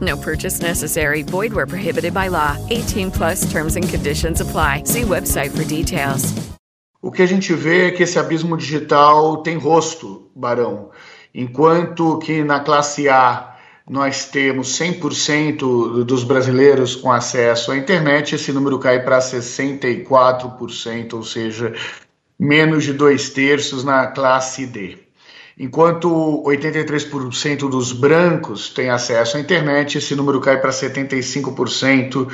No purchase necessary. Void where prohibited by law. 18 plus terms and conditions apply. See website for details. O que a gente vê é que esse abismo digital tem rosto, Barão. Enquanto que na classe A nós temos 100% dos brasileiros com acesso à internet, esse número cai para 64%, ou seja, menos de dois terços na classe D. Enquanto 83% dos brancos têm acesso à internet, esse número cai para 75%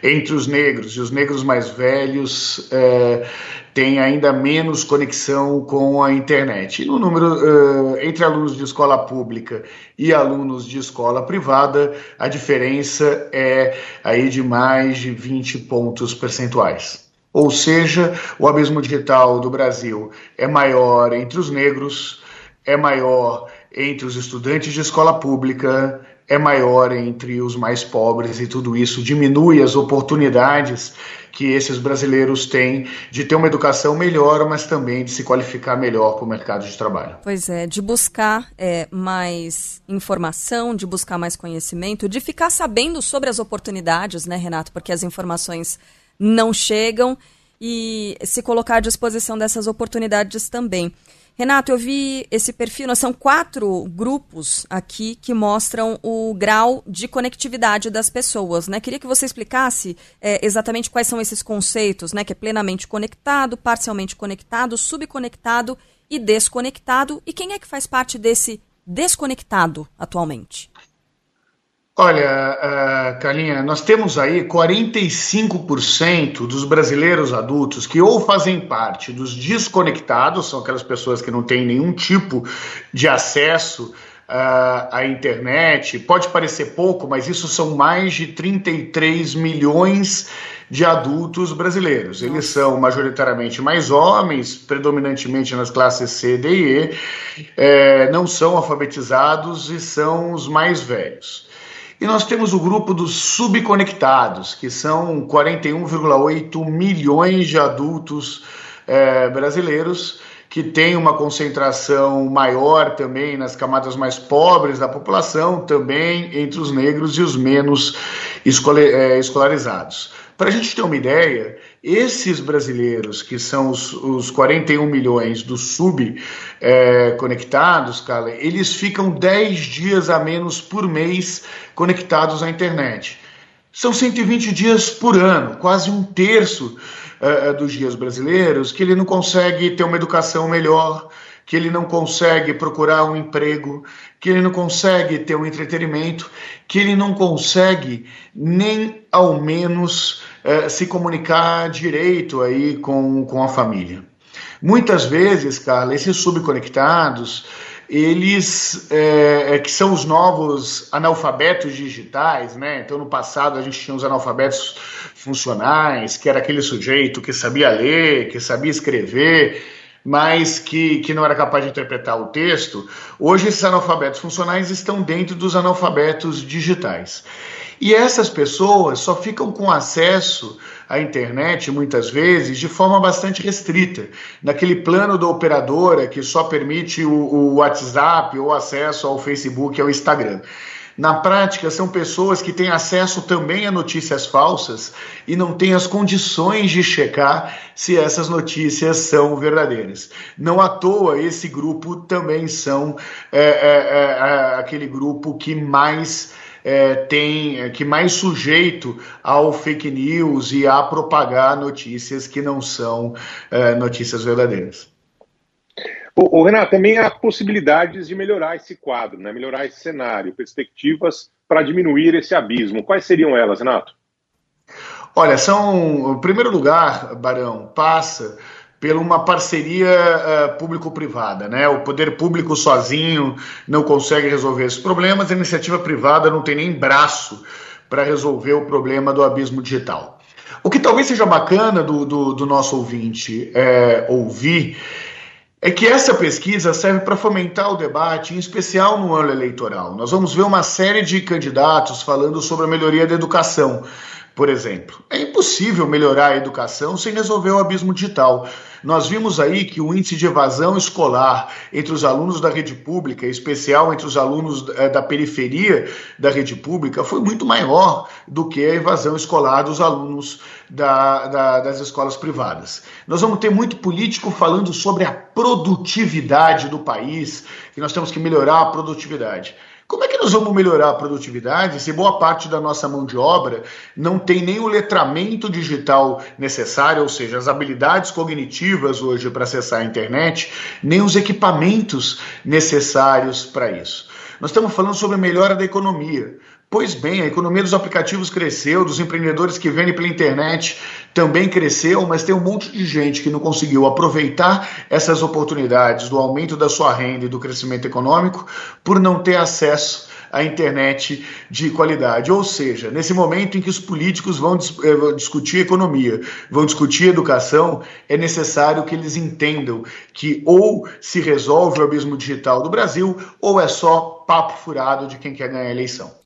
entre os negros. E os negros mais velhos é, têm ainda menos conexão com a internet. E no número é, entre alunos de escola pública e alunos de escola privada, a diferença é aí de mais de 20 pontos percentuais. Ou seja, o abismo digital do Brasil é maior entre os negros é maior entre os estudantes de escola pública, é maior entre os mais pobres, e tudo isso diminui as oportunidades que esses brasileiros têm de ter uma educação melhor, mas também de se qualificar melhor para o mercado de trabalho. Pois é, de buscar é, mais informação, de buscar mais conhecimento, de ficar sabendo sobre as oportunidades, né, Renato? Porque as informações não chegam e se colocar à disposição dessas oportunidades também. Renato, eu vi esse perfil, são quatro grupos aqui que mostram o grau de conectividade das pessoas, né? Queria que você explicasse é, exatamente quais são esses conceitos, né? Que é plenamente conectado, parcialmente conectado, subconectado e desconectado. E quem é que faz parte desse desconectado atualmente? Olha, uh, Carlinha, nós temos aí 45% dos brasileiros adultos que ou fazem parte dos desconectados, são aquelas pessoas que não têm nenhum tipo de acesso uh, à internet. Pode parecer pouco, mas isso são mais de 33 milhões de adultos brasileiros. Eles são majoritariamente mais homens, predominantemente nas classes C, D e E, é, não são alfabetizados e são os mais velhos. E nós temos o grupo dos subconectados, que são 41,8 milhões de adultos é, brasileiros que têm uma concentração maior também nas camadas mais pobres da população, também entre os negros e os menos escolarizados. Para a gente ter uma ideia, esses brasileiros, que são os, os 41 milhões do subconectados, é, cara, eles ficam 10 dias a menos por mês conectados à internet. São 120 dias por ano, quase um terço é, dos dias brasileiros, que ele não consegue ter uma educação melhor, que ele não consegue procurar um emprego, que ele não consegue ter um entretenimento, que ele não consegue nem ao menos é, se comunicar direito aí com, com a família. Muitas vezes, Carla, esses subconectados, eles é, é, que são os novos analfabetos digitais, né? Então, no passado a gente tinha os analfabetos funcionais, que era aquele sujeito que sabia ler, que sabia escrever, mas que, que não era capaz de interpretar o texto. Hoje, esses analfabetos funcionais estão dentro dos analfabetos digitais. E essas pessoas só ficam com acesso à internet, muitas vezes, de forma bastante restrita, naquele plano da operadora que só permite o, o WhatsApp ou acesso ao Facebook e ao Instagram. Na prática, são pessoas que têm acesso também a notícias falsas e não têm as condições de checar se essas notícias são verdadeiras. Não à toa, esse grupo também são é, é, é, aquele grupo que mais é, tem é, que mais sujeito ao fake news e a propagar notícias que não são é, notícias verdadeiras. O, o, Renato, também há possibilidades de melhorar esse quadro, né? melhorar esse cenário, perspectivas para diminuir esse abismo. Quais seriam elas, Renato? Olha, são, em primeiro lugar, Barão, passa por uma parceria uh, público-privada, né? O poder público sozinho não consegue resolver esses problemas, a iniciativa privada não tem nem braço para resolver o problema do abismo digital. O que talvez seja bacana do, do, do nosso ouvinte é, ouvir é que essa pesquisa serve para fomentar o debate, em especial no ano eleitoral. Nós vamos ver uma série de candidatos falando sobre a melhoria da educação por exemplo. É impossível melhorar a educação sem resolver o abismo digital. Nós vimos aí que o índice de evasão escolar entre os alunos da rede pública, em especial entre os alunos é, da periferia da rede pública, foi muito maior do que a evasão escolar dos alunos da, da, das escolas privadas. Nós vamos ter muito político falando sobre a produtividade do país, que nós temos que melhorar a produtividade. Como é que nós vamos melhorar a produtividade se boa parte da nossa mão de obra não tem nem o letramento digital necessário, ou seja, as habilidades cognitivas hoje para acessar a internet, nem os equipamentos necessários para isso? Nós estamos falando sobre a melhora da economia. Pois bem, a economia dos aplicativos cresceu, dos empreendedores que vendem pela internet também cresceu, mas tem um monte de gente que não conseguiu aproveitar essas oportunidades do aumento da sua renda e do crescimento econômico por não ter acesso à internet de qualidade. Ou seja, nesse momento em que os políticos vão eh, discutir economia, vão discutir educação, é necessário que eles entendam que ou se resolve o abismo digital do Brasil ou é só papo furado de quem quer ganhar a eleição.